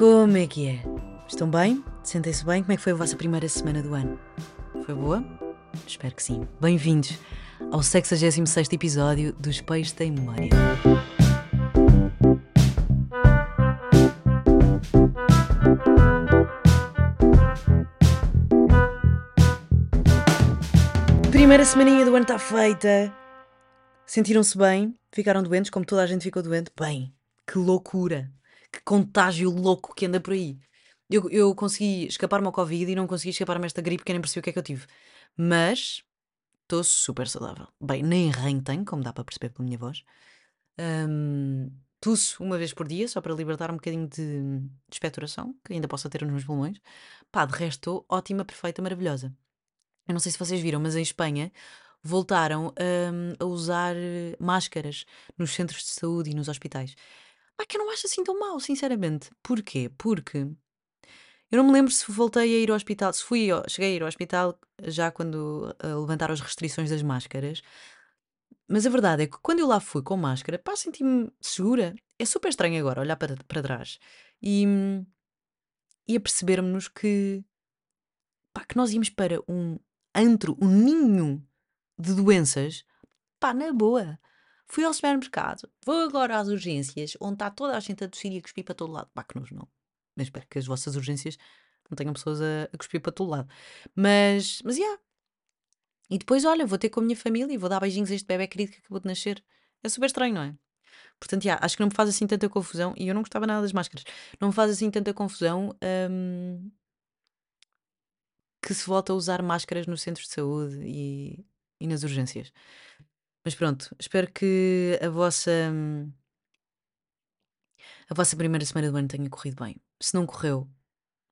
Como é que é? Estão bem? Sentem-se bem? Como é que foi a vossa primeira semana do ano? Foi boa? Espero que sim. Bem-vindos ao 66 episódio dos Peixes Tem Memória. Primeira semaninha do ano está feita. Sentiram-se bem? Ficaram doentes, como toda a gente ficou doente? Bem, que loucura! Que contágio louco que anda por aí. Eu, eu consegui escapar-me ao Covid e não consegui escapar-me esta gripe que nem percebi o que é que eu tive. Mas estou super saudável. Bem, nem ranho tenho, como dá para perceber pela minha voz. Um, tuço uma vez por dia, só para libertar um bocadinho de, de expectoração, que ainda possa ter nos meus pulmões. Pá, de resto estou ótima, perfeita, maravilhosa. Eu não sei se vocês viram, mas em Espanha voltaram hum, a usar máscaras nos centros de saúde e nos hospitais. Pá, que eu não acho assim tão mal, sinceramente. Porquê? Porque eu não me lembro se voltei a ir ao hospital, se fui, cheguei a ir ao hospital já quando eh, levantaram as restrições das máscaras. Mas a verdade é que quando eu lá fui com máscara, pá, senti-me segura. É super estranho agora olhar para, para trás e, e a percebermos que, pá, que nós íamos para um antro, um ninho de doenças, pá, na boa. Fui ao supermercado, vou agora às urgências, onde está toda a gente a tossir e a cuspir para todo lado. Pá, que nojo não. Mas espero que as vossas urgências não tenham pessoas a, a cuspir para todo lado. Mas, mas, yeah. E depois, olha, vou ter com a minha família e vou dar beijinhos a este bebê querido que acabou de nascer. É super estranho, não é? Portanto, yeah, acho que não me faz assim tanta confusão. E eu não gostava nada das máscaras. Não me faz assim tanta confusão hum, que se volta a usar máscaras nos centros de saúde e, e nas urgências. Mas pronto, espero que a vossa, a vossa primeira semana do ano tenha corrido bem. Se não correu,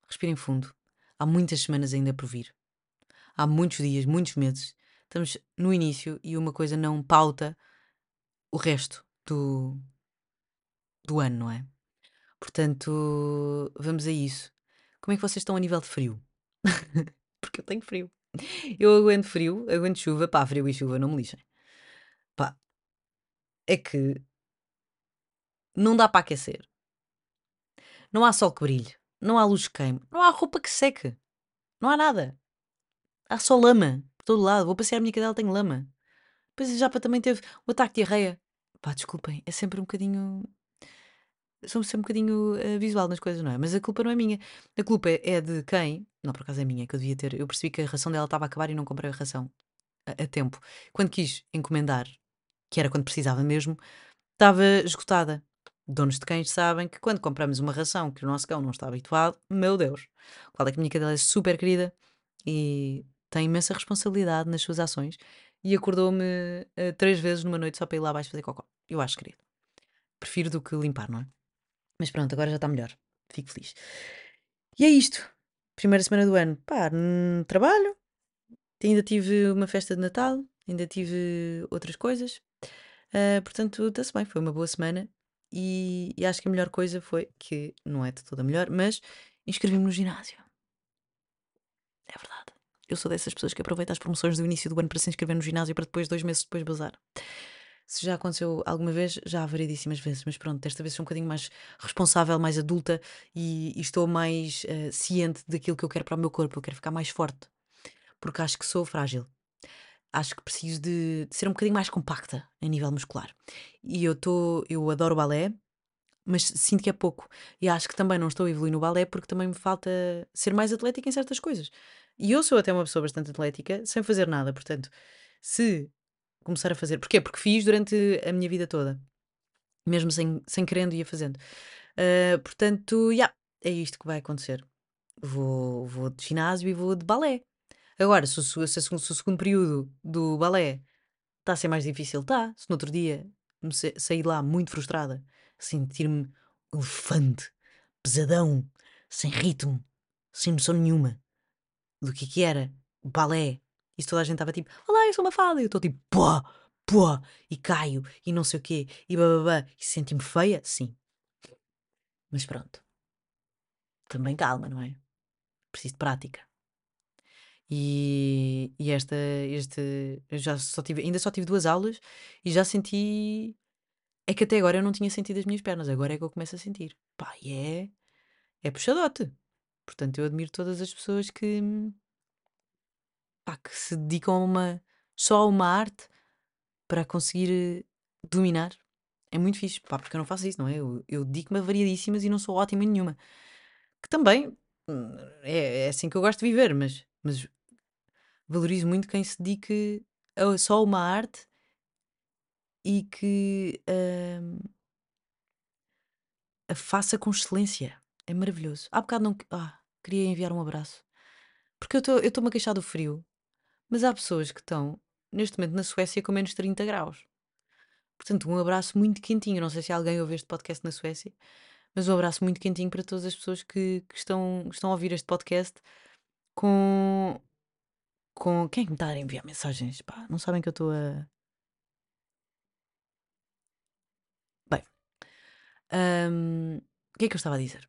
respirem fundo. Há muitas semanas ainda por vir. Há muitos dias, muitos meses. Estamos no início e uma coisa não pauta o resto do, do ano, não é? Portanto, vamos a isso. Como é que vocês estão a nível de frio? Porque eu tenho frio. Eu aguento frio, aguento chuva. Pá, frio e chuva, não me lixem. Pá, é que não dá para aquecer. Não há sol que brilhe. Não há luz que queime. Não há roupa que seque. Não há nada. Há só lama por todo lado. Vou passear a minha cadela, tenho lama. Depois já para também teve o ataque de diarreia. Pá, desculpem, é sempre um bocadinho. Sou sempre um bocadinho eh, visual nas coisas, não é? Mas a culpa não é minha. A culpa é de quem? Não, por acaso é minha, que eu devia ter. Eu percebi que a ração dela estava a acabar e não comprei a ração a, a tempo. Quando quis encomendar, que era quando precisava mesmo, estava esgotada. Donos de cães sabem que quando compramos uma ração que o nosso cão não está habituado, meu Deus, qual é que a minha cadela é super querida e tem imensa responsabilidade nas suas ações e acordou-me eh, três vezes numa noite só para ir lá abaixo fazer cocó. Eu acho querido. Prefiro do que limpar, não é? Mas pronto, agora já está melhor. Fico feliz. E é isto. Primeira semana do ano. Pá, trabalho. Ainda tive uma festa de Natal. Ainda tive outras coisas. Ah, portanto, está-se bem. Foi uma boa semana. E, e acho que a melhor coisa foi que não é de toda melhor, mas inscrevi-me no ginásio. É verdade. Eu sou dessas pessoas que aproveita as promoções do início do ano para se inscrever no ginásio para depois, dois meses depois, bazar. Se já aconteceu alguma vez, já há variedíssimas vezes, mas pronto, desta vez sou um bocadinho mais responsável, mais adulta e, e estou mais eh, ciente daquilo que eu quero para o meu corpo. Eu quero ficar mais forte, porque acho que sou frágil. Acho que preciso de, de ser um bocadinho mais compacta a nível muscular. E eu estou, eu adoro balé, mas sinto que é pouco. E acho que também não estou a evoluir no balé porque também me falta ser mais atlética em certas coisas. E eu sou até uma pessoa bastante atlética sem fazer nada, portanto, se começar a fazer. Porquê? Porque fiz durante a minha vida toda, mesmo sem, sem querendo ia fazendo. Ah, portanto, yeah, é isto que vai acontecer. Vou, vou de ginásio e vou de balé. Agora, se, o se, o- se, o se o segundo período do balé está a ser mais difícil, está. Se no outro dia me sa- sair lá muito frustrada, sentir-me elefante, pesadão, sem ritmo, sem noção nenhuma do que é que era balé. E toda a gente estava tipo, olá, eu sou uma fada. E eu estou tipo, pô, pô, e caio, e não sei o quê, e bababá. E senti-me feia? Sim. Mas pronto. Também calma, não é? Preciso de prática. E, e esta, este, eu já só tive, ainda só tive duas aulas e já senti. É que até agora eu não tinha sentido as minhas pernas, agora é que eu começo a sentir. Pá, e é. é puxadote. Portanto, eu admiro todas as pessoas que, pá, que se dedicam a uma, só a uma arte para conseguir eh, dominar. É muito fixe, pá, porque eu não faço isso, não é? Eu, eu dedico-me a variadíssimas e não sou ótima em nenhuma. Que também hum, é, é assim que eu gosto de viver, mas, mas valorizo muito quem se dedique a só uma arte e que hum, a faça com excelência. É maravilhoso. Há bocado não. Ah, queria enviar um abraço. Porque eu estou-me a queixar do frio, mas há pessoas que estão, neste momento, na Suécia com menos 30 graus. Portanto, um abraço muito quentinho. Não sei se alguém ouve este podcast na Suécia, mas um abraço muito quentinho para todas as pessoas que, que estão, que estão a ouvir este podcast com. Com quem é me está a enviar mensagens? Pá, não sabem que eu estou a. Bem. hum, o que é que eu estava a dizer?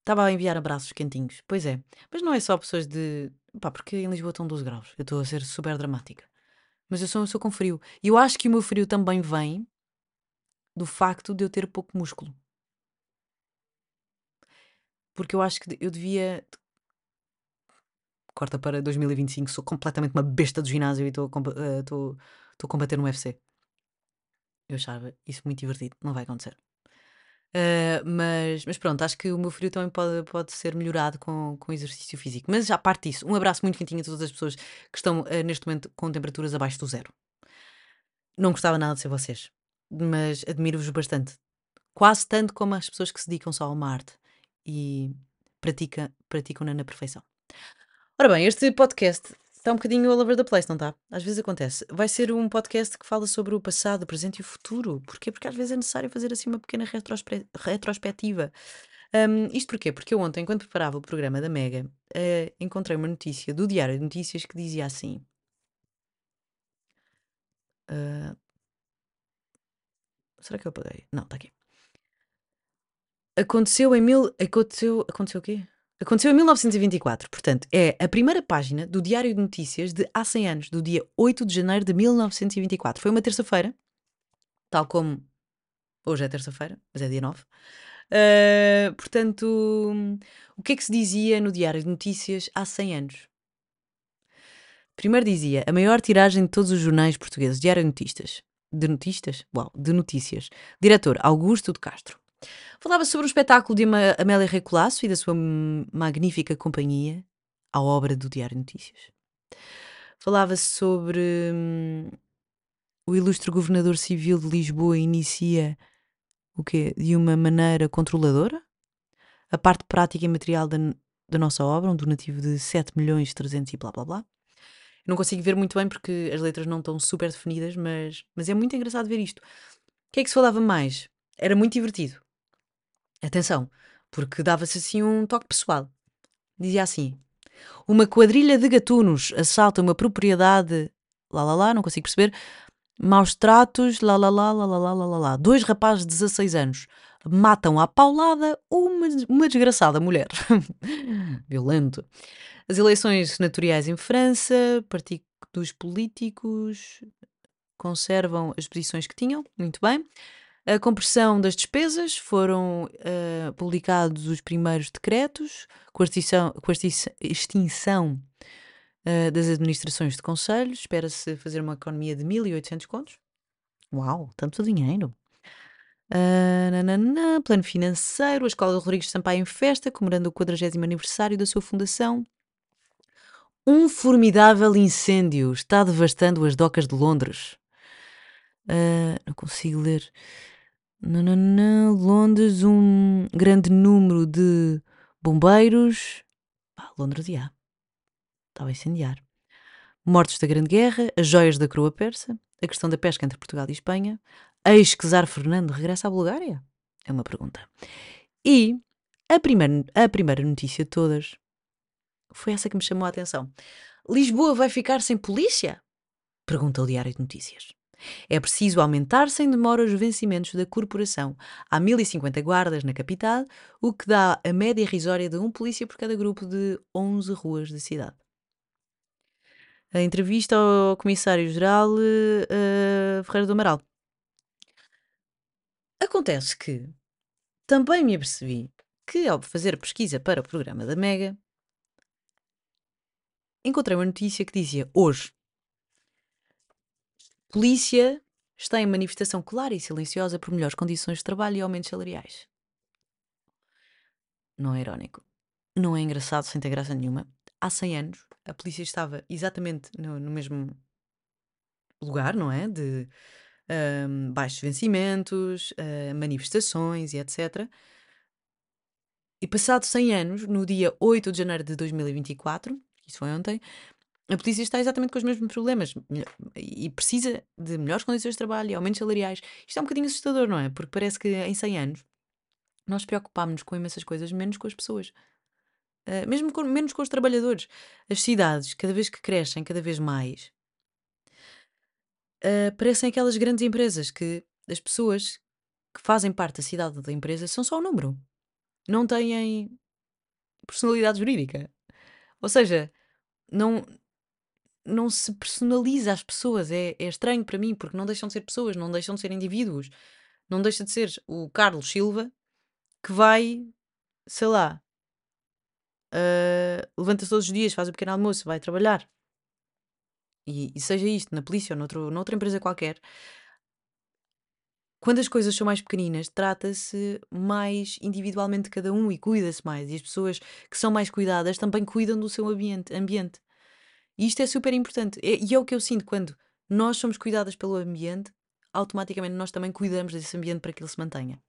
Estava a enviar abraços quentinhos. Pois é. Mas não é só pessoas de. Pá, porque em Lisboa estão 12 graus. Eu estou a ser super dramática. Mas eu sou uma pessoa com frio. E eu acho que o meu frio também vem do facto de eu ter pouco músculo. Porque eu acho que eu devia. Corta para 2025, sou completamente uma besta do ginásio e estou estou a combater no UFC. Eu achava isso muito divertido. Não vai acontecer. Uh, mas, mas pronto, acho que o meu frio também pode, pode ser melhorado com, com exercício físico. Mas à parte disso, um abraço muito quentinho a todas as pessoas que estão uh, neste momento com temperaturas abaixo do zero. Não gostava nada de ser vocês, mas admiro-vos bastante. Quase tanto como as pessoas que se dedicam só a uma arte e pratica, praticam-na na perfeição. Ora bem, este podcast está um bocadinho all over the place, não está? Às vezes acontece. Vai ser um podcast que fala sobre o passado, o presente e o futuro. Porquê? Porque às vezes é necessário fazer assim uma pequena retrospe- retrospectiva. Um, isto porquê? Porque eu ontem, enquanto preparava o programa da Mega, uh, encontrei uma notícia do Diário de Notícias que dizia assim. uh, será que eu apaguei? Não, está aqui. Aconteceu em mil. Aconteceu. Aconteceu o quê? Aconteceu em 1924, portanto, é a primeira página do Diário de Notícias de há 100 anos, do dia 8 de janeiro de 1924. Foi uma terça-feira, tal como hoje é terça-feira, mas é dia 9. Uh, portanto, o que é que se dizia no Diário de Notícias há 100 anos? Primeiro dizia a maior tiragem de todos os jornais portugueses, Diário de Notícias. De notícias? Uau, de notícias. Diretor Augusto de Castro. Falava sobre o espetáculo de Amélia Rei Colasso e da sua magnífica companhia à obra do Diário Notícias. Falava-se sobre hum, o ilustre governador civil de Lisboa inicia o quê? De uma maneira controladora? A parte prática e material da, da nossa obra, um donativo de 7 milhões 300 e blá blá blá. Não consigo ver muito bem porque as letras não estão super definidas, mas, mas é muito engraçado ver isto. O que é que se falava mais? Era muito divertido. Atenção, porque dava-se assim um toque pessoal. Dizia assim: Uma quadrilha de gatunos assalta uma propriedade. Lá lá lá, não consigo perceber. Maus tratos, lá lá lá, lá lá lá, lá lá. Dois rapazes de 16 anos matam à paulada uma, uma desgraçada mulher. Violento. As eleições senatoriais em França, partidos políticos conservam as posições que tinham, muito bem. A compressão das despesas foram uh, publicados os primeiros decretos com a extinção, uh, das administrações de conselhos. Espera-se fazer uma economia de 1.800 contos. Uau, tanto dinheiro! Uh, nanana, plano financeiro, a Escola de Rodrigues Sampaio em festa, comemorando o 40 aniversário da sua fundação. Um formidável incêndio está devastando as docas de Londres. Uh, não consigo ler. Nananã, Londres, um grande número de bombeiros. Ah, Londres já. Estava a incendiar. Mortos da Grande Guerra, as joias da coroa persa, a questão da pesca entre Portugal e Espanha, ex que Czar Fernando regressa à Bulgária? É uma pergunta. E a primeira, a primeira notícia de todas foi essa que me chamou a atenção. Lisboa vai ficar sem polícia? Pergunta o Diário de Notícias. É preciso aumentar sem demora os vencimentos da corporação. Há 1050 guardas na capital, o que dá a média irrisória de um polícia por cada grupo de 11 ruas da cidade. A entrevista ao Comissário-Geral uh, Ferreira do Amaral. Acontece que também me apercebi que, ao fazer pesquisa para o programa da Mega, encontrei uma notícia que dizia: hoje, polícia está em manifestação clara e silenciosa por melhores condições de trabalho e aumentos salariais. Não é irónico. Não é engraçado, sem ter graça nenhuma. Há 100 anos, a polícia estava exatamente no, no mesmo lugar, não é? De ahm, baixos vencimentos, ah, manifestações e etc. E passado 100 anos, no dia 8 de janeiro de 2024, isso foi ontem, a polícia está exatamente com os mesmos problemas e precisa de melhores condições de trabalho e aumentos salariais. Isto é um bocadinho assustador, não é? Porque parece que em 100 anos nós preocupámos-nos com imensas coisas, menos com as pessoas. Ah, mesmo com- menos com os trabalhadores. As cidades, cada vez que crescem, cada vez mais, ah, parecem aquelas grandes empresas que as pessoas que fazem parte da cidade da empresa são só um número. Não têm personalidade jurídica. Ou seja, não, não se personaliza as pessoas. É, é estranho para mim, porque não deixam de ser pessoas, não deixam de ser indivíduos. Não deixa de ser o Carlos Silva que vai, sei lá, ah, levanta-se todos os dias, faz o pequeno almoço, vai trabalhar. E, e seja isto na polícia ou noutro, noutra empresa qualquer, quando as coisas são mais pequeninas, trata-se mais individualmente de cada um e cuida-se mais. E as pessoas que são mais cuidadas também cuidam do seu ambiente. ambiente. E isto é super importante. É- E é o que eu sinto quando nós somos cuidadas pelo ambiente, automaticamente nós também cuidamos desse ambiente para que ele se mantenha.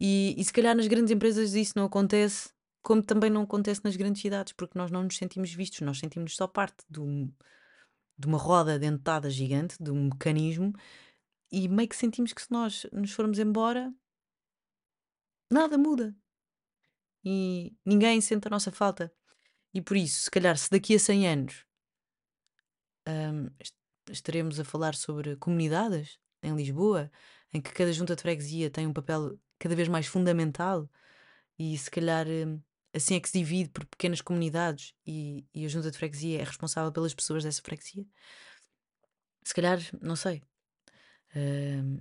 E, e se calhar nas grandes empresas isso não acontece, como também não acontece nas grandes cidades, porque nós não nos sentimos vistos, nós sentimos só parte de, um- de uma roda dentada gigante, de um mecanismo, e meio que sentimos que se nós nos formos embora, nada muda. E ninguém sente a nossa falta. E por isso, se calhar, se daqui a 100 anos est- estaremos a falar sobre comunidades em Lisboa, em que cada junta de freguesia tem um papel cada vez mais fundamental, e se calhar assim é que se divide por pequenas comunidades e, e a junta de freguesia é responsável pelas pessoas dessa freguesia. Se calhar, não sei. hum,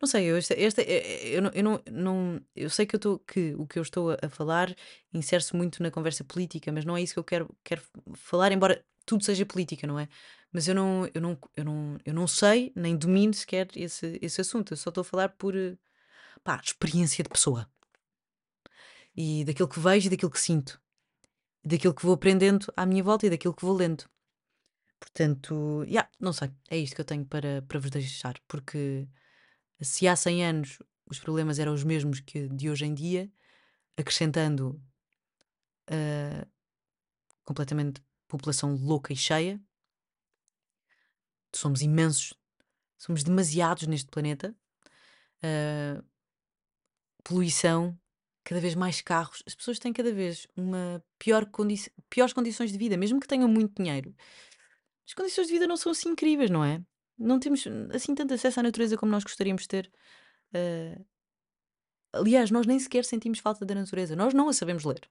Não sei, eu, esta, esta- eh, eh, eu, não, eu, não- eu sei que, eu tô, que o que eu estou a, a falar insere-se muito na conversa política, mas não é isso que eu quero, quero falar, embora tudo seja política, não é? Mas eu não, eu não, eu não, eu não sei, nem domino sequer esse, esse assunto, eu só estou a falar por pá, experiência de pessoa. E daquilo que vejo e daquilo que sinto, daquilo que vou aprendendo à minha volta e daquilo que vou lendo. Portanto, yeah, não sei, é isto que eu tenho para, para vos deixar, porque se há 100 anos os problemas eram os mesmos que de hoje em dia, acrescentando ah, completamente população louca e cheia, somos imensos, somos demasiados neste planeta, ah, poluição, cada vez mais carros, as pessoas têm cada vez uma pior condi piores condições de vida, mesmo que tenham muito dinheiro. As condições de vida não são assim incríveis, não é? Não temos assim tanto acesso à natureza como nós gostaríamos de ter. Ah, aliás, nós nem sequer sentimos falta da natureza, nós não a sabemos ler.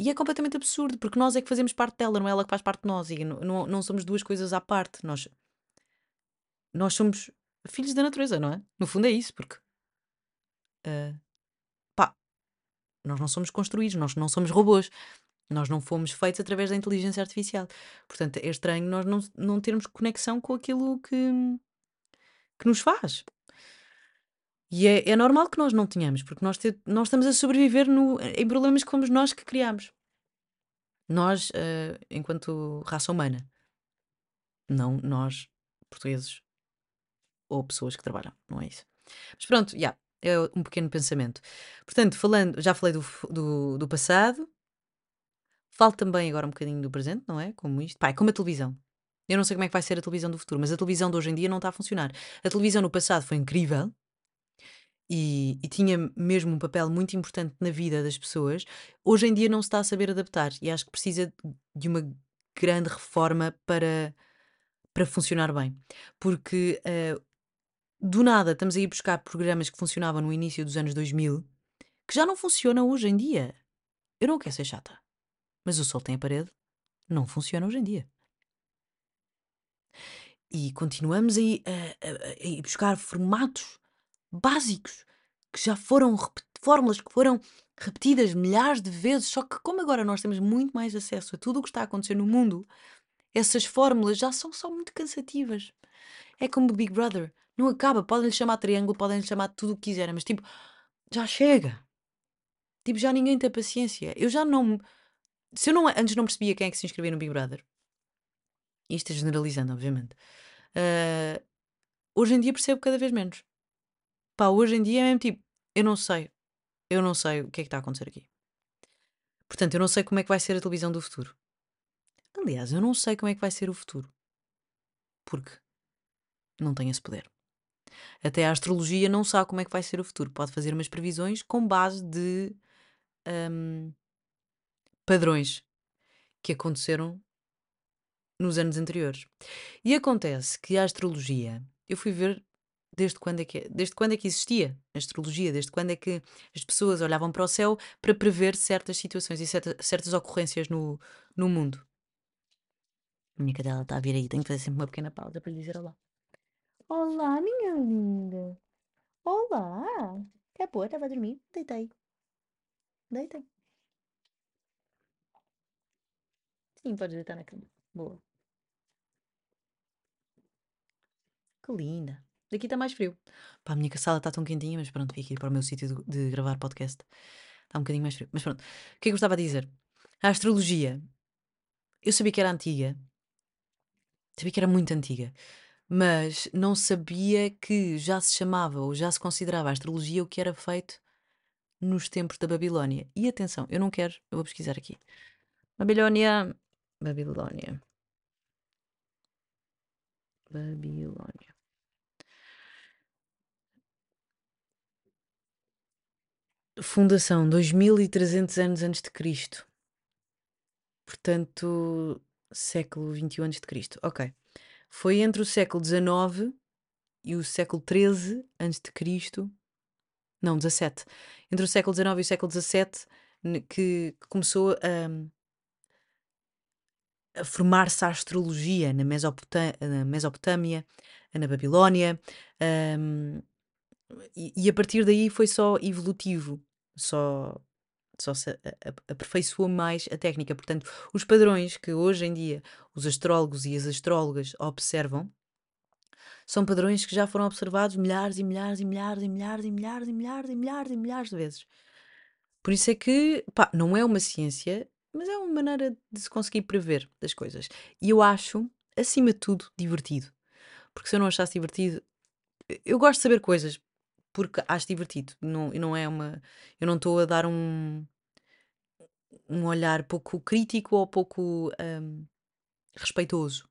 E é completamente absurdo, porque nós é que fazemos parte dela, não é ela que faz parte de nós. E não, não, somos duas coisas à parte. Nós, nós somos filhos da natureza, não é? No fundo é isso, porque ah, pá, nós não somos construídos, nós não somos robôs, nós não fomos feitos através da inteligência artificial. Portanto, é estranho nós não, não termos conexão com aquilo que, que nos faz. E é, é normal que nós não tenhamos, porque nós, te- nós estamos a sobreviver no- em problemas que fomos nós que criámos. Nós, ah, enquanto raça humana, não nós, portugueses ou pessoas que trabalham, não é isso. Mas pronto, já, é um pequeno pensamento. Portanto, falando, já falei do, do, do passado, falo também agora um bocadinho do presente, não é? Como isto. Pá, é como a televisão. Eu não sei como é que vai ser a televisão do futuro, mas a televisão de hoje em dia não está a funcionar. A televisão no passado foi incrível e, e tinha mesmo um papel muito importante na vida das pessoas. Hoje em dia não se está a saber adaptar e acho que precisa de uma grande reforma para, para funcionar bem. Porque eh, do nada estamos a ir buscar programas que funcionavam no início dos anos 2000 que já não funcionam hoje em dia. Eu não quero ser chata, mas o sol tem a parede, não funciona hoje em dia. E continuamos a ir, a- a- a ir buscar formatos básicos que já foram fórmulas que foram repetidas milhares de vezes, só que como agora nós temos muito mais acesso a tudo o que está a acontecer no mundo, essas fórmulas já são só muito cansativas. É como o Big Brother, não acaba, podem lhe chamar triângulo, podem lhe chamar tudo o que quiserem, mas tipo, já chega. Tipo, já ninguém tem paciência. Eu já não. Se eu não, antes não percebia quem é que se inscrevia no Big Brother, isto é generalizando, obviamente. Uh, hoje em dia percebo cada vez menos. Pá, hoje em dia é mesmo tipo, eu não sei. Eu não sei o que é que está a acontecer aqui. Portanto, eu não sei como é que vai ser a televisão do futuro. Aliás, eu não sei como é que vai ser o futuro. Porque não tenho esse poder. Até a astrologia não sabe como é que vai ser o futuro. Pode fazer umas previsões com base de um, padrões que aconteceram nos anos anteriores. E acontece que a astrologia, eu fui ver desde quando é que, desde quando é que existia a astrologia, desde quando é que as pessoas olhavam para o céu para prever certas situações e certa, certas ocorrências no, no mundo. A minha cadela está a vir aí, tenho que fazer sempre uma pequena pausa para lhe dizer olá. Olá, minha linda. Olá. Quer pôr? Estava a dormir? Deitei. Deitei. Sim, podes deitar na cama. Boa. Que linda. Daqui está mais frio. Pá, a minha sala está tão quentinha, mas pronto, vim aqui para o meu sítio de, de gravar podcast. Está um bocadinho mais frio. Mas pronto. O que é que eu gostava de dizer? A astrologia. Eu sabia que era antiga. Sabia que era muito antiga. Mas não sabia que já se chamava ou já se considerava a astrologia o que era feito nos tempos da Babilónia. E atenção, eu não quero, eu vou pesquisar aqui. Babilónia. Babilónia. Babilónia. Fundação 2300 anos antes de Cristo. Portanto, século 21 antes de Cristo. OK. Foi entre o século XIX e o século XIII antes de Cristo. Não, 17. Entre o século XIX e o século XVII que começou a a formar-se a astrologia na, Mesopotâmia, na Mesopotâmia, na Babilónia, um, e, e, a partir daí foi só evolutivo, só, só se aperfeiçoou mais a técnica. Portanto, os padrões que hoje em dia os astrólogos e as astrólogas observam são padrões que já foram observados milhares e milhares e milhares e milhares e milhares e milhares e milhares e milhares de vezes. Por isso é que, pá, não é uma ciência mas é uma maneira de se conseguir prever das coisas. E eu acho, acima de tudo, divertido. Porque se eu não achasse divertido, eu gosto de saber coisas porque acho divertido. Não, não é uma. Eu não estou a dar um, um olhar pouco crítico ou pouco um, respeitoso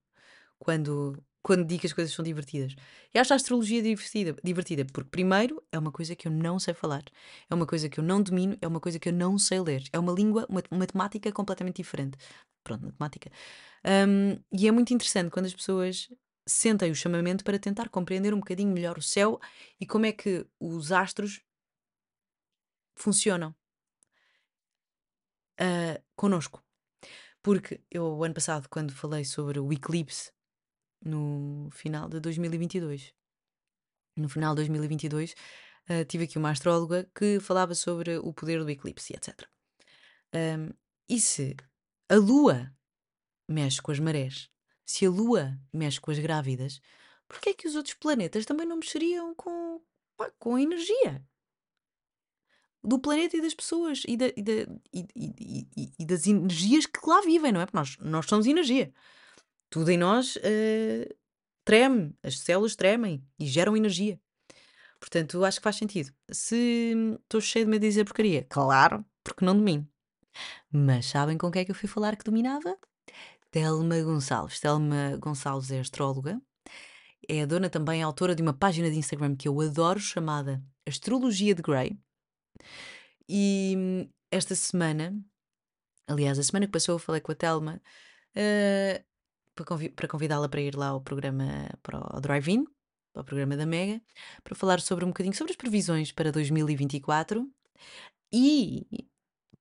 quando quando digo que as coisas são divertidas. E acho a astrologia divertida, divertida, porque, primeiro, é uma coisa que eu não sei falar, é uma coisa que eu não domino, é uma coisa que eu não sei ler, é uma língua, uma matemática completamente diferente. Pronto, matemática. Um, e é muito interessante quando as pessoas sentem o chamamento para tentar compreender um bocadinho melhor o céu e como é que os astros funcionam uh. Porque eu, ano passado, quando falei sobre o eclipse no final de 2022. No final de 2022, uh, tive aqui uma astróloga que falava sobre o poder do eclipse, etc. Um, e se a Lua mexe com as marés, se a Lua mexe com as grávidas, porquê é que os outros planetas também não mexeriam com, pá, com a energia? Do planeta e das pessoas e, da, e, da, e, e, das energias que lá vivem, não é? Porque nós, nós somos energia tudo em nós uh, treme, as células tremem e geram energia. Portanto, acho que faz sentido. Se estou cheio de medo de dizer porcaria, claro, porque não domino. Mas sabem com quem é que eu fui falar que dominava? Telma Gonçalves. Telma Gonçalves é astróloga. É a dona também, autora de uma página de Instagram que eu adoro, chamada Astrologia de Grey. E hum, esta semana, aliás, a semana que passou, eu falei com a Telma. Uh, para convidá-la para ir lá ao programa, para o Drive-In, para o programa da Mega, para falar sobre um bocadinho sobre as previsões para 2024 e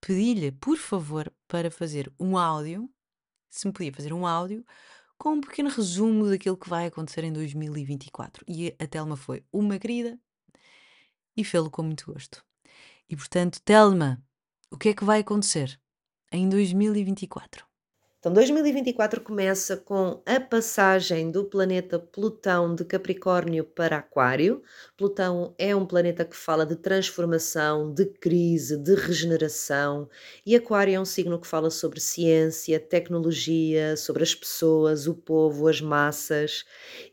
pedi-lhe, por favor, para fazer um áudio, se me podia fazer um áudio, com um pequeno resumo daquilo que vai acontecer em 2024. E a Telma foi uma querida e fê-lo com muito gosto. E portanto, Telma, o que é que vai acontecer em 2024? Então, 2024 começa com a passagem do planeta Plutão de Capricórnio para Aquário. Plutão é um planeta que fala de transformação, de crise, de regeneração, e Aquário é um signo que fala sobre ciência, tecnologia, sobre as pessoas, o povo, as massas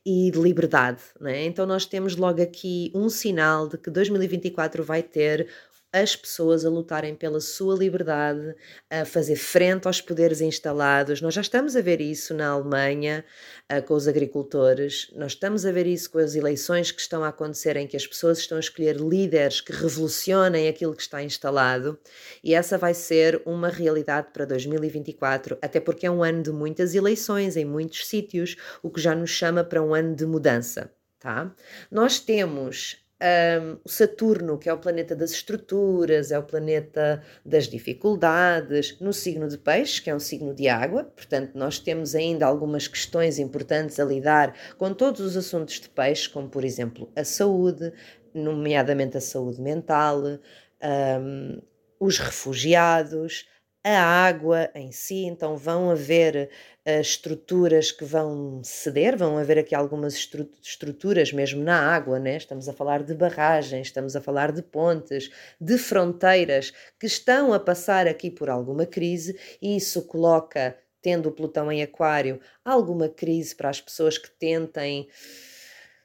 e de liberdade. Né? Então, nós temos logo aqui um sinal de que 2024 vai ter as pessoas a lutarem pela sua liberdade, a fazer frente aos poderes instalados. Nós já estamos a ver isso na Alemanha uh, com os agricultores, nós estamos a ver isso com as eleições que estão a acontecer, em que as pessoas estão a escolher líderes que revolucionem aquilo que está instalado, e essa vai ser uma realidade para 2024, até porque é um ano de muitas eleições em muitos sítios, o que já nos chama para um ano de mudança. Tá? Nós temos um, o Saturno, que é o planeta das estruturas, é o planeta das dificuldades, no signo de Peixe, que é um signo de água, portanto, nós temos ainda algumas questões importantes a lidar com todos os assuntos de Peixe, como por exemplo a saúde, nomeadamente a saúde mental, um, os refugiados, a água em si, então vão haver uh, estruturas que vão ceder, vão haver aqui algumas estru estruturas mesmo na água, né? estamos a falar de barragens, estamos a falar de pontes, de fronteiras que estão a passar aqui por alguma crise e isso coloca, tendo o Plutão em Aquário, alguma crise para as pessoas que tentem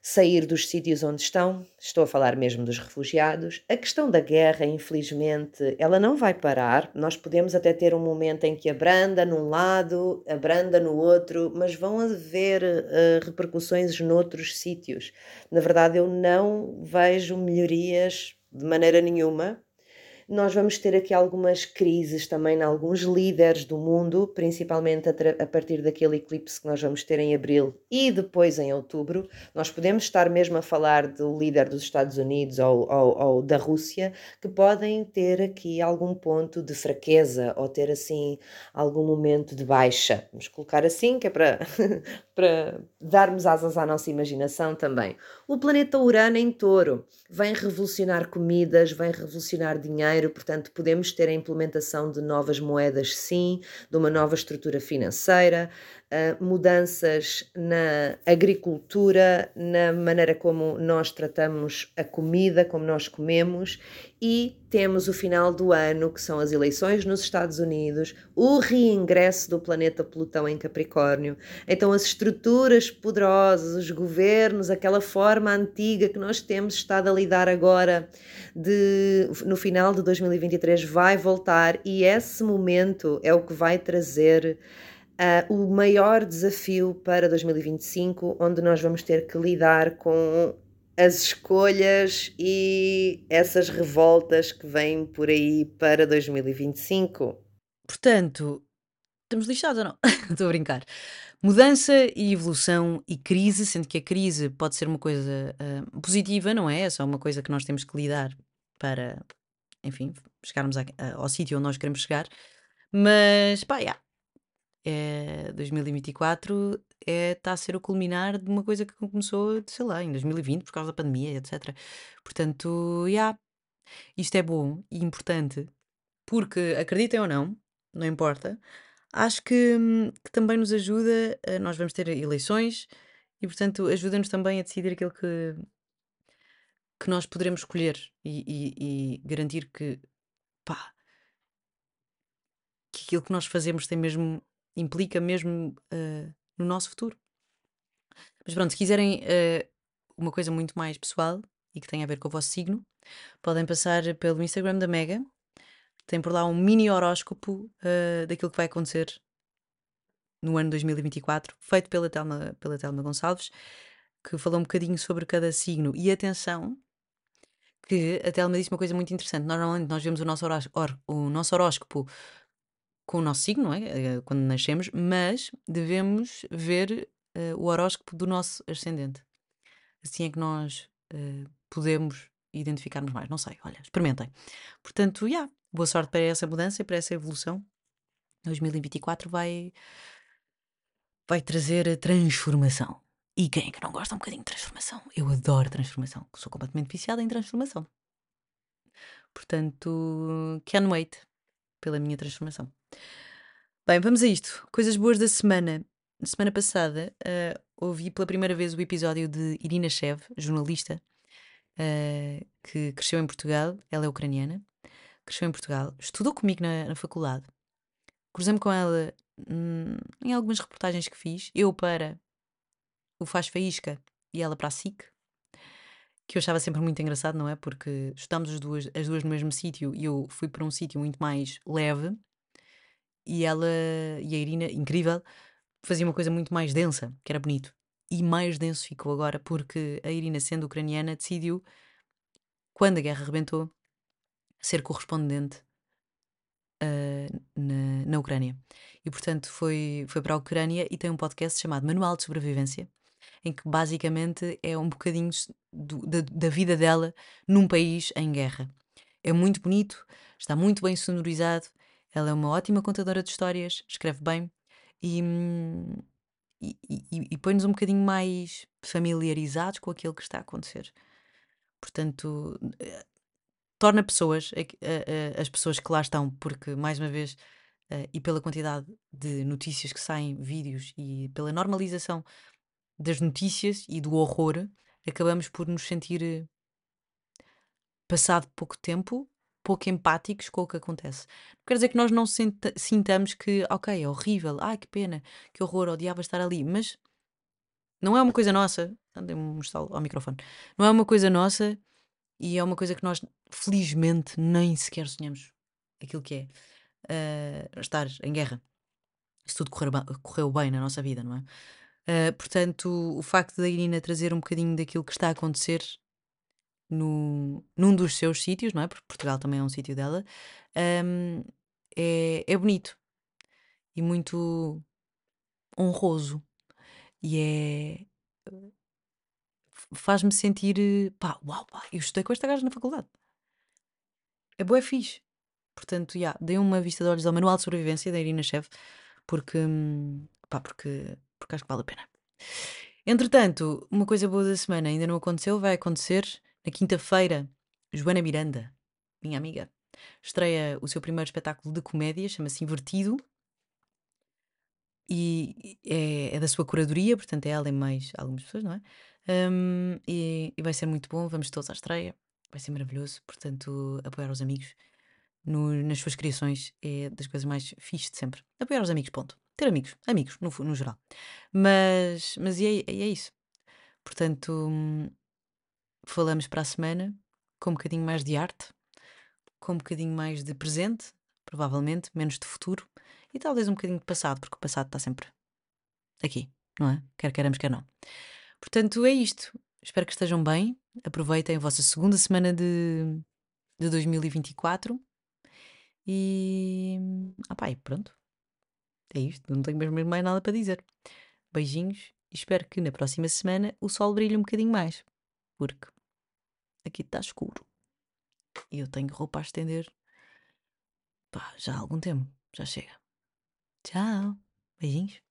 sair dos sítios onde estão, estou a falar mesmo dos refugiados. A questão da guerra, infelizmente, ela não vai parar. Nós podemos até ter um momento em que abranda num lado, abranda no outro, mas vão haver uh, repercussões noutros sítios. Na verdade, eu não vejo melhorias de maneira nenhuma nós vamos ter aqui algumas crises também em alguns líderes do mundo, principalmente a, a, partir daquele eclipse que nós vamos ter em abril e depois em outubro. Nós podemos estar mesmo a falar do líder dos Estados Unidos ou, ou, ou da Rússia, que podem ter aqui algum ponto de fraqueza ou ter assim algum momento de baixa. Vamos colocar assim, que é para, para darmos asas à nossa imaginação também. O planeta Urano em touro vem revolucionar comidas, vem revolucionar dinheiro portanto, podemos ter a implementação de novas moedas, sim, de uma nova estrutura financeira, mudanças na agricultura, na maneira como nós tratamos a comida, como nós comemos, e temos o final do ano, que são as eleições nos Estados Unidos, o reingresso do planeta Plutão em Capricórnio. Então, as estruturas poderosas, os governos, aquela forma antiga que nós temos estado a lidar agora, de, no final de 2023, vai voltar, e esse momento é o que vai trazer uh, o maior desafio para 2025, onde nós vamos ter que lidar com as escolhas e essas revoltas que vêm por aí para 2025. Portanto, estamos lixados ou não? Estou a brincar. Mudança e evolução e crise, sendo que a crise pode ser uma coisa uh, positiva, não é? É só uma coisa que nós temos que lidar para, enfim, chegarmos a, a, ao sítio onde nós queremos chegar. Mas, pá, yeah, é, 2024 é, está a ser o culminar de uma coisa que começou, sei lá, em 2020, por causa da pandemia, etc. Portanto, yeah, isto é bom e importante, porque, acreditem ou não, não importa, acho que, que também nos ajuda, nós vamos ter eleições e, portanto, ajuda-nos também a decidir aquilo que, que nós poderemos escolher e, e, e garantir que, pá, que aquilo que nós fazemos tem mesmo implica mesmo uh, no nosso futuro. Mas pronto, se quiserem uh, uma coisa muito mais pessoal e que tenha a ver com o vosso signo, podem passar pelo Instagram da Mega. Tem por lá um mini horóscopo uh, daquilo que vai acontecer no ano 2024, feito pela Telma, pela Telma Gonçalves, que falou um bocadinho sobre cada signo. E atenção, que a Telma disse uma coisa muito interessante. Normalmente nós vemos o nosso, o nosso horóscopo com o nosso signo, não é? Eh, quando nascemos, mas devemos ver uh, o horóscopo do nosso ascendente. Assim é que nós uh, podemos identificar-nos mais. Não sei, olha, experimentem. Portanto, já, yeah, boa sorte para essa mudança e para essa evolução. 2024 vai, vai trazer transformação. E quem é que não gosta um bocadinho de transformação? Eu adoro transformação, sou completamente viciada em transformação. Portanto, can't wait pela minha transformação. Bem, vamos a isto. Coisas boas da semana. Na semana passada, uh, ouvi pela primeira vez o episódio de Irina Shev, jornalista, uh, que cresceu em Portugal. Ela é ucraniana, cresceu em Portugal, estudou comigo na, na faculdade. Cruzei-me com ela hum, em algumas reportagens que fiz. Eu para o Faz Faísca e ela para a SIC, que eu achava sempre muito engraçado, não é? Porque estamos as duas, as duas no mesmo sítio e eu fui para um sítio muito mais leve e ela e a Irina, incrível, fazia uma coisa muito mais densa, que era bonito. E mais denso ficou agora porque a Irina, sendo ucraniana, decidiu, quando a guerra rebentou, ser correspondente uh, na, na Ucrânia. E portanto foi, foi para a Ucrânia e tem um podcast chamado Manual de Sobrevivência, em que basicamente é um bocadinho do, da, da vida dela num país em guerra. É muito bonito, está muito bem sonorizado, ela é uma ótima contadora de histórias, escreve bem e, e, e, e põe-nos um bocadinho mais familiarizados com aquilo que está a acontecer. Portanto, eh, torna pessoas, as pessoas que lá estão, porque, mais uma vez, eh, e pela quantidade de notícias que saem, vídeos, e pela normalização das notícias e do horror, acabamos por nos sentir, eh, passado pouco tempo, pouco empáticos com o que acontece. Quer dizer que nós não sintamos que, ok, é horrível, ai que pena, que horror, odiava estar ali, mas não é uma coisa nossa. Andei-me estalo ao microfone. Não é uma coisa nossa e é uma coisa que nós, felizmente, nem sequer sonhamos aquilo que é uh, estar em guerra. Se tudo correu bem na nossa vida, não é? Uh, portanto, o facto da Irina trazer um bocadinho daquilo que está a acontecer no, num dos seus sítios, não é? Porque Portugal também é um sítio dela, um, é, é bonito e muito honroso. E é. faz-me sentir. pá, uau, pá, eu estudei com esta gaja na faculdade. É boa, é fixe. Portanto, yeah, dei uma vista de olhos ao Manual de Sobrevivência da Irina Chev, porque. Hum, pá, porque, porque acho que vale a pena. Entretanto, uma coisa boa da semana ainda não aconteceu, vai acontecer na quinta-feira, Joana Miranda, minha amiga, estreia o seu primeiro espetáculo de comédia, chama-se Invertido. E é, é, da sua curadoria, portanto é ela e mais algumas pessoas, não é? Um, e, e, vai ser muito bom, vamos todos à estreia, vai ser maravilhoso. Portanto, apoiar os amigos no, nas suas criações é das coisas mais fixes de sempre. Apoiar os amigos, ponto. Ter amigos, amigos, no, no geral. Mas, mas é, é isso. Portanto, falamos para a semana com um bocadinho mais de arte, com um bocadinho mais de presente, provavelmente, menos de futuro e talvez um bocadinho de passado, porque o passado está sempre aqui, não é? Quer queiramos, quer não. Portanto, é isto. Espero que estejam bem. Aproveitem a vossa segunda semana de, de 2024. E. Ah, pá, e pronto. É isto. Não tenho mesmo mais nada para dizer. Beijinhos e espero que na próxima semana o sol brilhe um bocadinho mais porque aqui está escuro e eu tenho roupa a estender pá, já há algum tempo. Já chega. Tchau. Beijinhos.